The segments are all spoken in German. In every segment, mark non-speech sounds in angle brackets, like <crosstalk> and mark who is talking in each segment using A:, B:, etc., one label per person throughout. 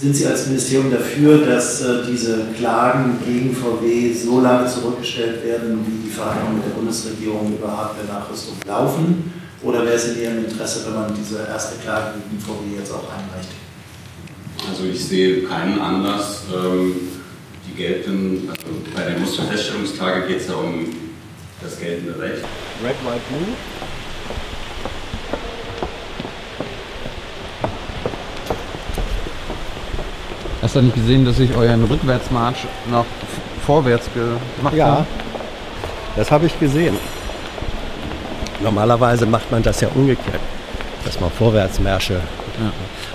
A: Sind Sie als Ministerium dafür, dass äh, diese Klagen gegen VW so lange zurückgestellt werden, wie die Verhandlungen mit der Bundesregierung über Hardware-Nachrüstung laufen? Oder wäre es in Ihrem Interesse, wenn man diese erste Klage gegen VW jetzt auch einreicht?
B: Also ich sehe keinen Anlass. Ähm, die gelten, also bei der Musterfeststellungsklage geht es ja um das geltende Recht.
C: Red, White, Blue.
D: Hast du nicht gesehen, dass ich euren Rückwärtsmarsch nach vorwärts gemacht
C: Ja,
D: habe?
C: das habe ich gesehen. Normalerweise macht man das ja umgekehrt, dass man Vorwärtsmärsche.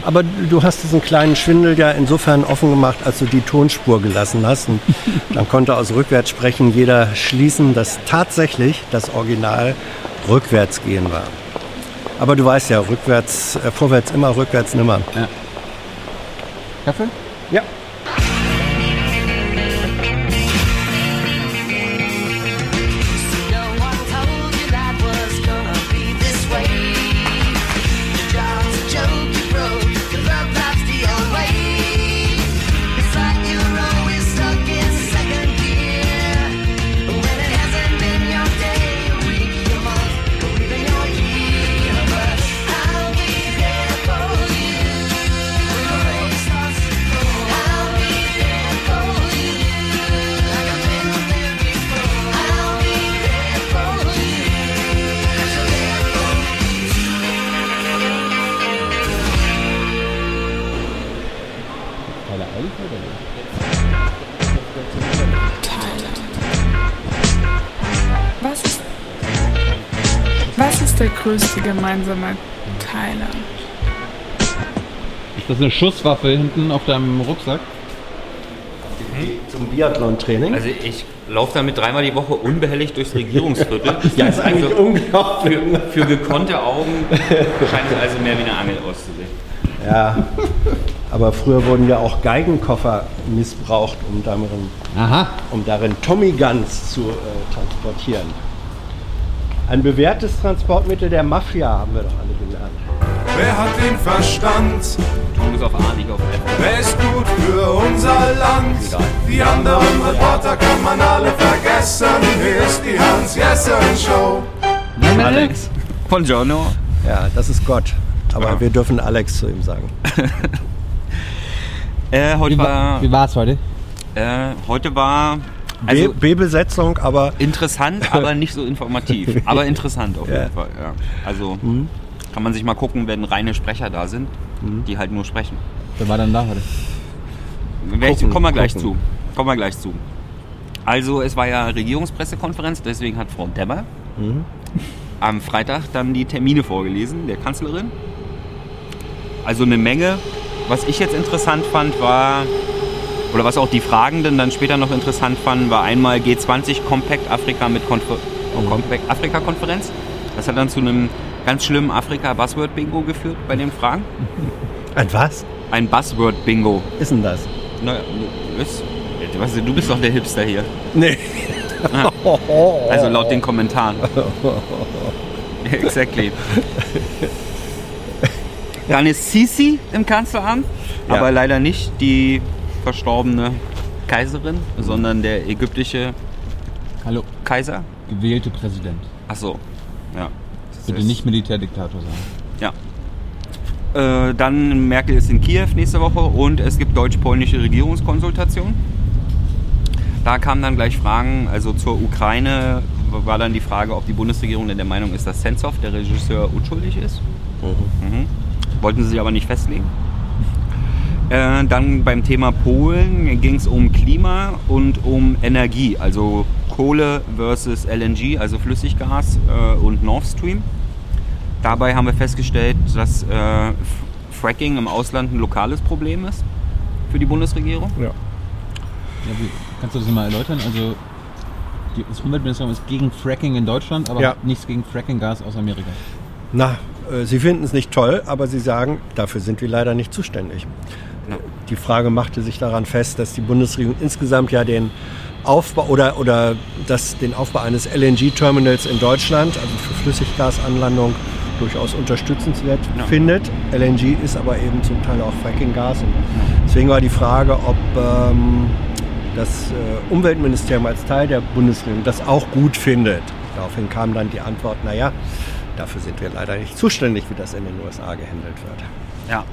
C: Aber du hast diesen kleinen Schwindel ja insofern offen gemacht, als du die Tonspur gelassen hast. Und <laughs> dann konnte aus Rückwärtssprechen jeder schließen, dass tatsächlich das Original rückwärts gehen war. Aber du weißt ja, rückwärts, äh, vorwärts immer, rückwärts nimmer.
D: Kaffee?
C: Ja.
E: Ist der größte gemeinsame Teiler?
D: Ist das eine Schusswaffe hinten auf deinem Rucksack?
C: Zum Biathlon-Training.
F: Also ich laufe damit dreimal die Woche unbehelligt durchs Regierungsviertel. <laughs>
C: ja, ist eigentlich
F: also
C: unglaublich.
F: für, für gekonnte Augen scheint es also mehr wie eine Angel auszusehen.
C: Ja, aber früher wurden ja auch Geigenkoffer missbraucht, um darin,
D: Aha.
C: um darin Tommy Guns zu äh, transportieren. Ein bewährtes Transportmittel der Mafia haben wir doch alle gelernt.
G: Wer hat den Verstand?
F: Du musst auf A, nicht auf F.
G: Wer ist gut für unser Land? Die anderen Reporter kann man alle vergessen. Hier ist die Hans-Jessen-Show.
C: Alex.
F: Buongiorno.
C: Ja, das ist Gott. Aber wir dürfen Alex zu ihm sagen. <laughs>
F: Äh, heute
D: Wie, wa
F: war,
D: wie war's heute?
F: äh, heute war also
C: B-Besetzung, aber
F: interessant, <laughs> aber nicht so informativ. Aber interessant auf jeden
C: Ja.
F: Fall. Ja. Also kann man sich mal gucken, wenn reine Sprecher da sind, die halt nur sprechen.
D: Wer war dann da heute?
C: Gucken,
F: kommen wir gleich
C: gucken.
F: zu. Kommen wir gleich zu. Also es war ja Regierungspressekonferenz, deswegen hat Frau Demmer am Freitag dann die Termine vorgelesen, der Kanzlerin. Also eine Menge. Was ich jetzt interessant fand, war, oder was auch die Fragenden dann später noch interessant fanden, war einmal G20 Compact Afrika mit Konfer Compact Afrika Konferenz. Das hat dann zu einem ganz schlimmen Afrika Buzzword Bingo geführt bei den Fragen. <laughs>
C: ein was
F: Ein Buzzword Bingo.
C: ist denn das?
F: Naja, du bist, ja, weißt du, du bist doch der Hipster hier.
C: Nee. <laughs>
F: Also laut den Kommentaren. <laughs> exactly. Dann ist Sisi im Kanzleramt,
C: Ja.
F: aber leider nicht die verstorbene Kaiserin, sondern der ägyptische
D: Hallo,
F: Kaiser.
D: gewählte Präsident.
F: Ach so, ja. Das
D: Bitte nicht Militärdiktator sein.
F: Ja. Äh, dann Merkel ist in Kiew nächste Woche und es gibt deutsch-polnische Regierungskonsultation. Da kamen dann gleich Fragen, also zur Ukraine war dann die Frage, ob die Bundesregierung denn der Meinung ist, dass Sentsov, der Regisseur, unschuldig ist. Mhm. Wollten sie sich aber nicht festlegen. Äh, dann beim Thema Polen ging es um Klima und um Energie, also Kohle versus LNG, also Flüssiggas äh, und Nord Stream. Dabei haben wir festgestellt, dass äh, Fracking im Ausland ein lokales Problem ist für die Bundesregierung.
D: Ja, wie, kannst du das mal erläutern? Also die, das Umweltministerium ist gegen Fracking in Deutschland, aber
C: Ja.
D: nichts gegen Fracking-Gas aus Amerika.
C: Na, äh, Sie finden es nicht toll, aber Sie sagen, dafür sind wir leider nicht zuständig.
F: Ja.
C: Die Frage machte sich daran fest, dass die Bundesregierung insgesamt ja den Aufbau oder, oder das, den Aufbau eines LNG-Terminals in Deutschland, also für Flüssiggasanlandung durchaus unterstützenswert
F: Ja.
C: findet. LNG ist aber eben zum Teil auch Fracking-Gas. Und deswegen war die Frage, ob ähm, das äh, Umweltministerium als Teil der Bundesregierung das auch gut findet. Daraufhin kam dann die Antwort, naja, dafür sind wir leider nicht zuständig, wie das in den USA gehandelt wird.
F: Ja.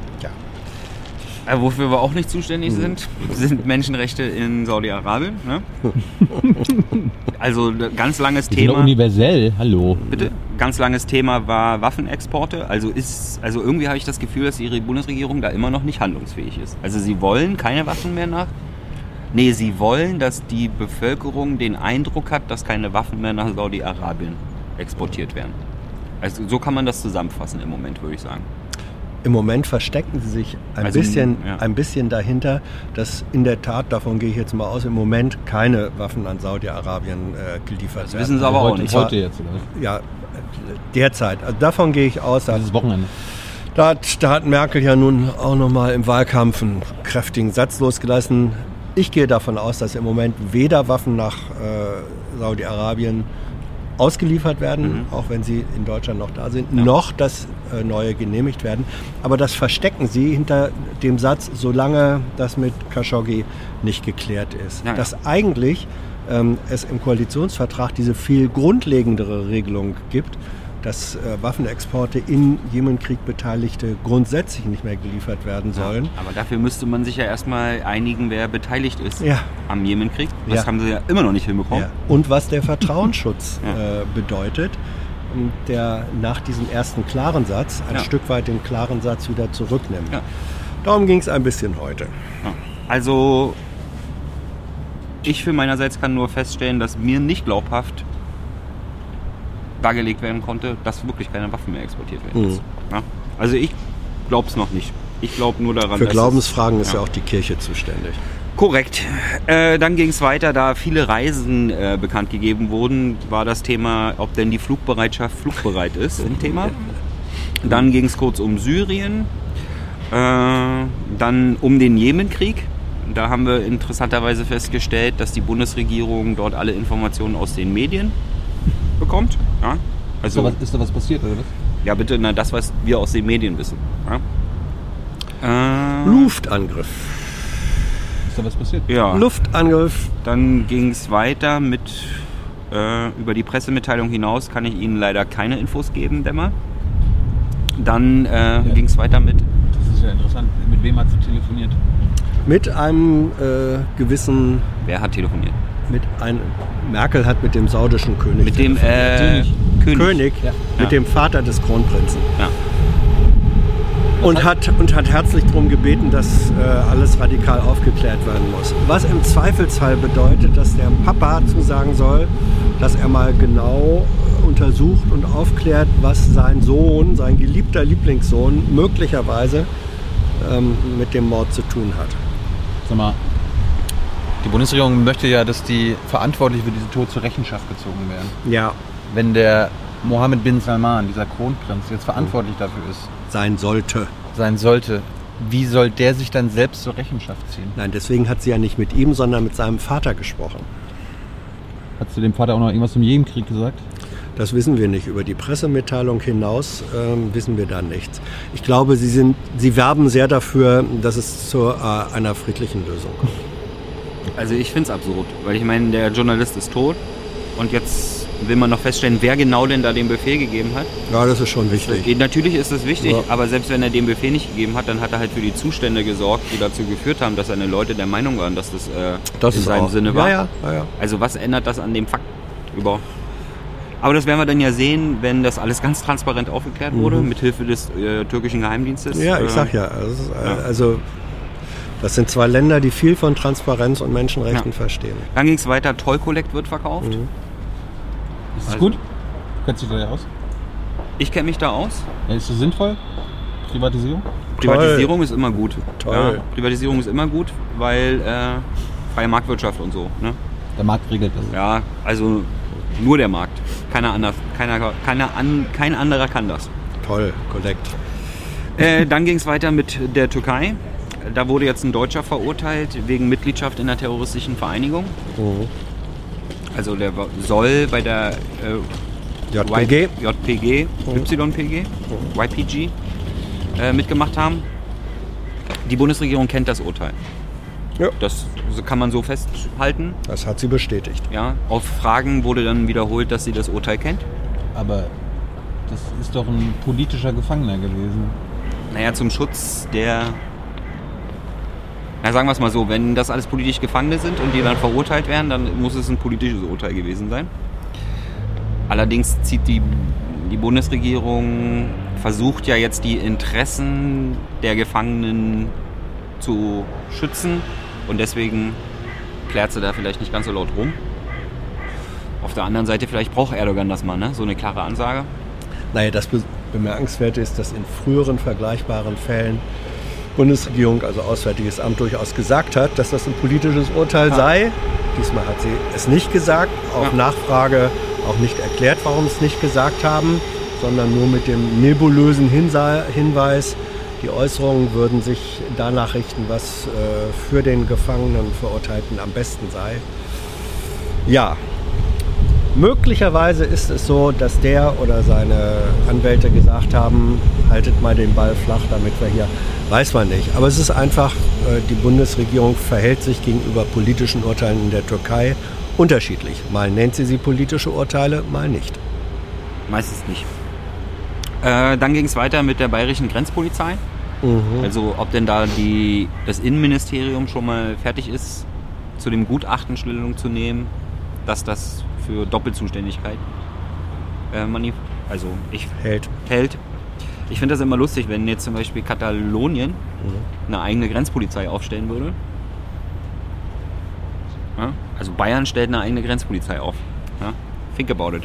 F: Äh, wofür wir auch nicht zuständig sind, sind Menschenrechte in Saudi-Arabien. Ne? <laughs> also ein ganz langes
D: Die sind
F: Thema.
D: universell, hallo.
F: Bitte? Ganz langes Thema war Waffenexporte. Also ist, also irgendwie habe ich das Gefühl, dass ihre Bundesregierung da immer noch nicht handlungsfähig ist. Also sie wollen keine Waffen mehr nach. Nee, sie wollen, dass die Bevölkerung den Eindruck hat, dass keine Waffen mehr nach Saudi-Arabien exportiert werden. Also so kann man das zusammenfassen im Moment, würde ich sagen.
C: Im Moment verstecken sie sich ein,
F: Also,
C: bisschen,
F: ja.
C: ein bisschen dahinter, dass in der Tat, davon gehe ich jetzt mal aus, im Moment keine Waffen an Saudi-Arabien äh, geliefert
F: Das
C: werden.
F: wissen sie aber auch
D: heute,
F: nicht.
D: heute jetzt, oder?
C: Ja, äh, derzeit. Also davon gehe ich aus. Da,
D: Dieses Wochenende.
C: da, hat, da hat Merkel ja nun auch nochmal im Wahlkampf einen kräftigen Satz losgelassen. Ich gehe davon aus, dass im Moment weder Waffen nach äh, Saudi-Arabien ausgeliefert werden, auch wenn sie in Deutschland noch da sind, noch dass äh, neue genehmigt werden. Aber das verstecken sie hinter dem Satz, solange das mit Khashoggi nicht geklärt ist.
F: Ja, ja.
C: Dass eigentlich ähm, es im Koalitionsvertrag diese viel grundlegendere Regelung gibt, dass äh, Waffenexporte in Jemenkrieg Beteiligte grundsätzlich nicht mehr geliefert werden sollen.
F: Aber dafür müsste man sich ja erstmal einigen, wer beteiligt ist
C: Ja.
F: am Jemenkrieg. Das
C: Ja.
F: haben sie ja immer noch nicht hinbekommen.
C: Ja. Und was der Vertrauensschutz <laughs>
F: Ja.
C: äh, bedeutet, der nach diesem ersten klaren Satz ein
F: Ja.
C: Stück weit den klaren Satz wieder zurücknimmt.
F: Ja.
C: Darum ging es ein bisschen heute.
F: Ja. Also ich für meinerseits kann nur feststellen, dass mir nicht glaubhaft dargelegt werden konnte, dass wirklich keine Waffen mehr exportiert werden.
C: Mhm.
F: Ja? Also ich glaube es noch nicht. Ich glaube nur daran,
C: Für Glaubensfragen
F: es,
C: ist ja auch die Kirche zuständig.
F: Korrekt. Äh, dann ging es weiter, da viele Reisen äh, bekannt gegeben wurden, war das Thema, ob denn die Flugbereitschaft flugbereit ist, ein Thema. Dann ging es kurz um Syrien, äh, dann um den Jemenkrieg. Da haben wir interessanterweise festgestellt, dass die Bundesregierung dort alle Informationen aus den Medien bekommt. Ja?
D: Ist,
F: Also,
D: da was, ist da was passiert, oder was?
F: ja bitte, na, das, was wir aus den Medien wissen. Ja? Äh,
C: Luftangriff.
D: Ist da was passiert?
F: ja.
C: Luftangriff.
F: Dann ging es weiter mit äh, über die Pressemitteilung hinaus kann ich Ihnen leider keine Infos geben, Dämmer. Dann äh, ging es weiter mit
D: Das ist ja interessant. Mit wem hat sie telefoniert?
C: Mit einem äh, gewissen,
F: wer hat telefoniert?
C: Mit einem, Merkel hat mit dem saudischen König.
F: Mit dem äh,
D: König.
F: König.
C: König,
D: Ja.
C: mit
F: Ja.
C: dem Vater des Kronprinzen.
F: Ja.
C: Und hat, und hat herzlich darum gebeten, dass äh, alles radikal aufgeklärt werden muss. Was im Zweifelsfall bedeutet, dass der Papa zusagen soll, dass er mal genau äh, untersucht und aufklärt, was sein Sohn, sein geliebter Lieblingssohn, möglicherweise ähm, mit dem Mord zu tun hat.
D: Sag mal, die Bundesregierung möchte ja, dass die Verantwortlichen für diesen Tod zur Rechenschaft gezogen werden.
C: Ja,
D: Wenn der Mohammed bin Salman, dieser Kronprinz, jetzt verantwortlich dafür ist,
C: sein sollte.
D: sein sollte, wie soll der sich dann selbst zur Rechenschaft ziehen?
C: Nein, deswegen hat sie ja nicht mit ihm, sondern mit seinem Vater gesprochen.
D: Hat sie dem Vater auch noch irgendwas zum Jemenkrieg gesagt?
C: Das wissen wir nicht. Über die Pressemitteilung hinaus ähm, wissen wir da nichts. Ich glaube, sie, sind, sie werben sehr dafür, dass es zu äh, einer friedlichen Lösung kommt.
F: Also ich finde es absurd, weil ich meine, der Journalist ist tot und jetzt will man noch feststellen, wer genau denn da den Befehl gegeben hat.
C: Ja, das ist schon wichtig.
F: Natürlich ist das wichtig,
C: Ja.
F: aber selbst wenn er den Befehl nicht gegeben hat, dann hat er halt für die Zustände gesorgt, die dazu geführt haben, dass seine Leute der Meinung waren, dass das, äh,
C: Das
F: in seinem
C: auch.
F: Sinne war.
C: Ja, ja.
F: Also was ändert das an dem Fakt überhaupt? Aber das werden wir dann ja sehen, wenn das alles ganz transparent aufgeklärt wurde,
C: Mhm.
F: mithilfe des äh, türkischen Geheimdienstes.
C: Ja, ich
F: Äh,
C: sag ja. Also, äh,
F: Ja.
C: also das sind zwei Länder, die viel von Transparenz und Menschenrechten
F: Ja.
C: verstehen.
F: Dann ging es weiter, Toll Collect wird verkauft.
C: Mhm.
D: Ist das
F: Also-
D: gut? Kennst du dich da ja aus?
F: Ich kenne mich da aus.
D: Ja, ist das sinnvoll? Privatisierung?
F: Privatisierung ist immer gut.
C: Toll.
F: Ja, Privatisierung ist immer gut, weil äh, freie Marktwirtschaft und so. Ne?
D: Der Markt regelt das.
F: Ja, also nur der Markt. Keiner anders. Keiner, keiner an, kein anderer kann das.
C: Toll, korrekt.
F: Äh, dann ging es weiter mit der Türkei. Da wurde jetzt ein Deutscher verurteilt wegen Mitgliedschaft in einer terroristischen Vereinigung.
C: Mhm.
F: Also der soll bei der äh,
C: JPG.
F: JPG, YPG, YPG äh, mitgemacht haben. Die Bundesregierung kennt das Urteil.
C: Ja.
F: Das kann man so festhalten.
C: Das hat sie bestätigt.
F: Ja. Auf Fragen wurde dann wiederholt, dass sie das Urteil kennt.
D: Aber das ist doch ein politischer Gefangener gewesen.
F: Naja, zum Schutz der. Na, sagen wir es mal so, wenn das alles politisch Gefangene sind und die dann verurteilt werden, dann muss es ein politisches Urteil gewesen sein. Allerdings zieht die, die Bundesregierung, versucht ja jetzt die Interessen der Gefangenen zu schützen und deswegen klärt sie da vielleicht nicht ganz so laut rum. Auf der anderen Seite, vielleicht braucht Erdogan das mal, ne? so eine klare Ansage.
C: Naja, das Be Bemerkenswerte ist, dass in früheren vergleichbaren Fällen Bundesregierung, also Auswärtiges Amt, durchaus gesagt hat, dass das ein politisches Urteil sei. Diesmal hat sie es nicht gesagt, auf
F: Ja.
C: Nachfrage auch nicht erklärt, warum sie es nicht gesagt haben, sondern nur mit dem nebulösen Hinweis, die Äußerungen würden sich danach richten, was äh, für den Gefangenen Verurteilten am besten sei. Ja, Möglicherweise ist es so, dass der oder seine Anwälte gesagt haben, haltet mal den Ball flach, damit wir hier, weiß man nicht. Aber es ist einfach, äh, die Bundesregierung verhält sich gegenüber politischen Urteilen in der Türkei unterschiedlich. Mal nennt sie sie politische Urteile, mal nicht.
F: Meistens nicht. Äh, dann ging es weiter mit der bayerischen Grenzpolizei. Also ob denn da die, das Innenministerium schon mal fertig ist, zu dem Gutachten Stellung zu nehmen, dass das für Doppelzuständigkeit äh, also ich
C: Hält.
F: hält. Ich finde das immer lustig, wenn jetzt zum Beispiel Katalonien eine eigene Grenzpolizei aufstellen würde. Ja? Also Bayern stellt eine eigene Grenzpolizei auf. Ja? Think about it.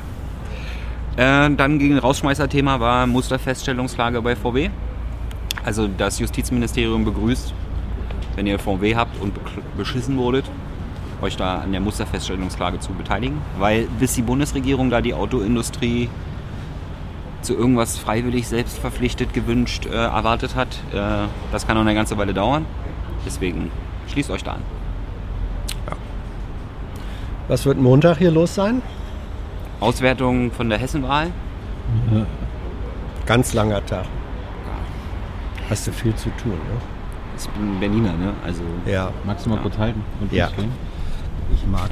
F: Äh, dann gegen Rausschmeißer-Thema war Musterfeststellungslage bei VW. Also das Justizministerium begrüßt, wenn ihr VW habt und beschissen wurdet, euch da an der Musterfeststellungsklage zu beteiligen. Weil bis die Bundesregierung da die Autoindustrie zu irgendwas freiwillig selbst verpflichtet gewünscht äh, erwartet hat, äh, das kann noch eine ganze Weile dauern. Deswegen schließt euch da an.
C: Was wird Montag hier los sein?
F: Auswertung von der Hessenwahl.
C: Ganz langer Tag. Hast du viel zu tun, ne?
F: Ich bin Berliner, ne? Also
C: Ja.
D: Magst du mal
F: Ja.
D: kurz halten und
C: Ja.
D: losgehen?
C: Ich mag.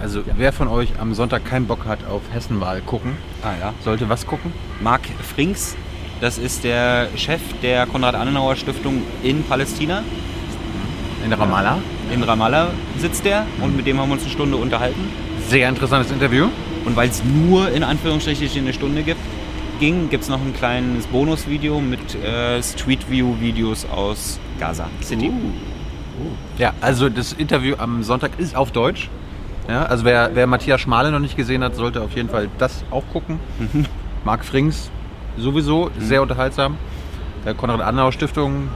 D: Also wer von euch am Sonntag keinen Bock hat auf Hessenwahl gucken,
F: ah, ja.
D: sollte was gucken?
F: Mark Frings, das ist der Chef der Konrad-Adenauer-Stiftung in Palästina.
D: In Ramallah.
F: In Ramallah sitzt der und mit dem haben wir uns eine Stunde unterhalten.
D: Sehr interessantes Interview.
F: Und weil es nur in Anführungsstrichen eine Stunde gibt, ging, gibt es noch ein kleines Bonusvideo mit äh, Street View-Videos aus Gaza City.
D: Ja, also das Interview am Sonntag ist auf Deutsch. Ja, also wer, wer Matthias Schmale noch nicht gesehen hat, sollte auf jeden Fall das auch gucken. Marc Frings sowieso, sehr unterhaltsam. Der Konrad-Adenauer-Stiftung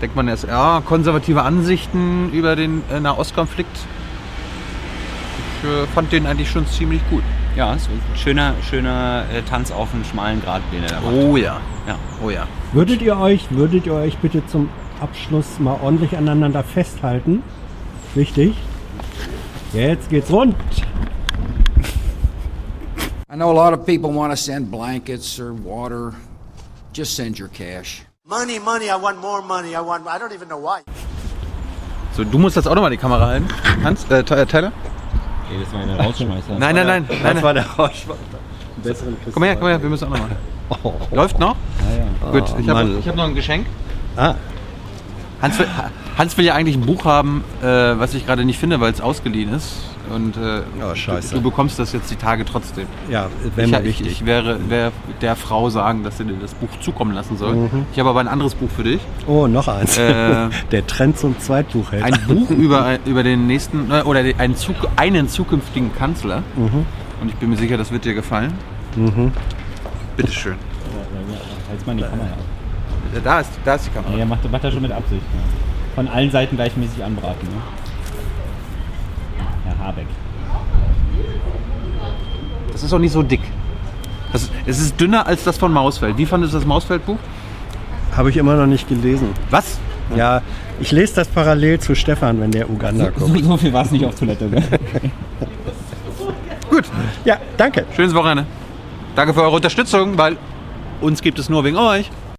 D: denkt man erst, ja, konservative Ansichten über den äh, Nahostkonflikt. Ich äh, fand den eigentlich schon ziemlich gut.
F: Ja, so ein schöner, schöner äh, Tanz auf dem schmalen Grat, den er da macht.
D: Oh ja,
F: Ja.
D: oh ja.
C: Würdet ihr euch, würdet ihr euch bitte zum Abschluss mal ordentlich aneinander festhalten? Wichtig. Jetzt geht's rund.
H: I know a lot of people want to send blankets or water. Just send your cash.
I: Money, money, I want more money. I want, I don't even know why.
D: So, du musst jetzt auch nochmal die Kamera halten. Hans, äh, äh, Tyler?
J: Okay, das war eine Rausschmeißer.
D: Nein, nein, nein. nein,
C: Das
D: nein.
C: war der. Besseren
D: Komm her, komm her, wir müssen auch nochmal. Läuft noch?
J: Ja, ja.
D: Gut,
C: Oh,
D: ich habe
C: Mann.
D: hab noch ein Geschenk.
C: Ah,
D: Hans will, Hans will ja eigentlich ein Buch haben, äh, was ich gerade nicht finde, weil es ausgeliehen ist. Und äh,
C: Oh, scheiße.
D: Du, du bekommst das jetzt die Tage trotzdem.
C: ja, wäre
D: Ich, ich,
C: wichtig.
D: ich wäre, wäre der Frau sagen, dass sie dir das Buch zukommen lassen soll. Ich habe aber ein anderes Buch für dich.
C: oh, noch eins.
D: Äh, <laughs>
C: der Trend zum Zweitbuch hält.
D: Ein Buch <laughs> über, über den nächsten, äh, oder einen, Zuk einen zukünftigen Kanzler. Und ich bin mir sicher, das wird dir gefallen. Bitteschön.
J: Halt's mal in die Kamera.
D: Da ist, da ist die Kamera.
J: Ja, macht, macht er schon mit Absicht. Ne? Von allen Seiten gleichmäßig anbraten. Ne? Herr Habeck.
D: Das ist auch nicht so dick. Das, es ist dünner als das von Mausfeld. Wie fandest du das Mausfeld-Buch?
C: Habe ich immer noch nicht gelesen.
D: Was?
C: Ja, ich lese das parallel zu Stefan, wenn der Uganda
J: So,
C: guckt.
J: so viel war es nicht auf Toilette. Ne?
D: Gut.
C: Ja, danke.
D: Schönes Wochenende. Danke für eure Unterstützung, weil uns gibt es nur wegen euch.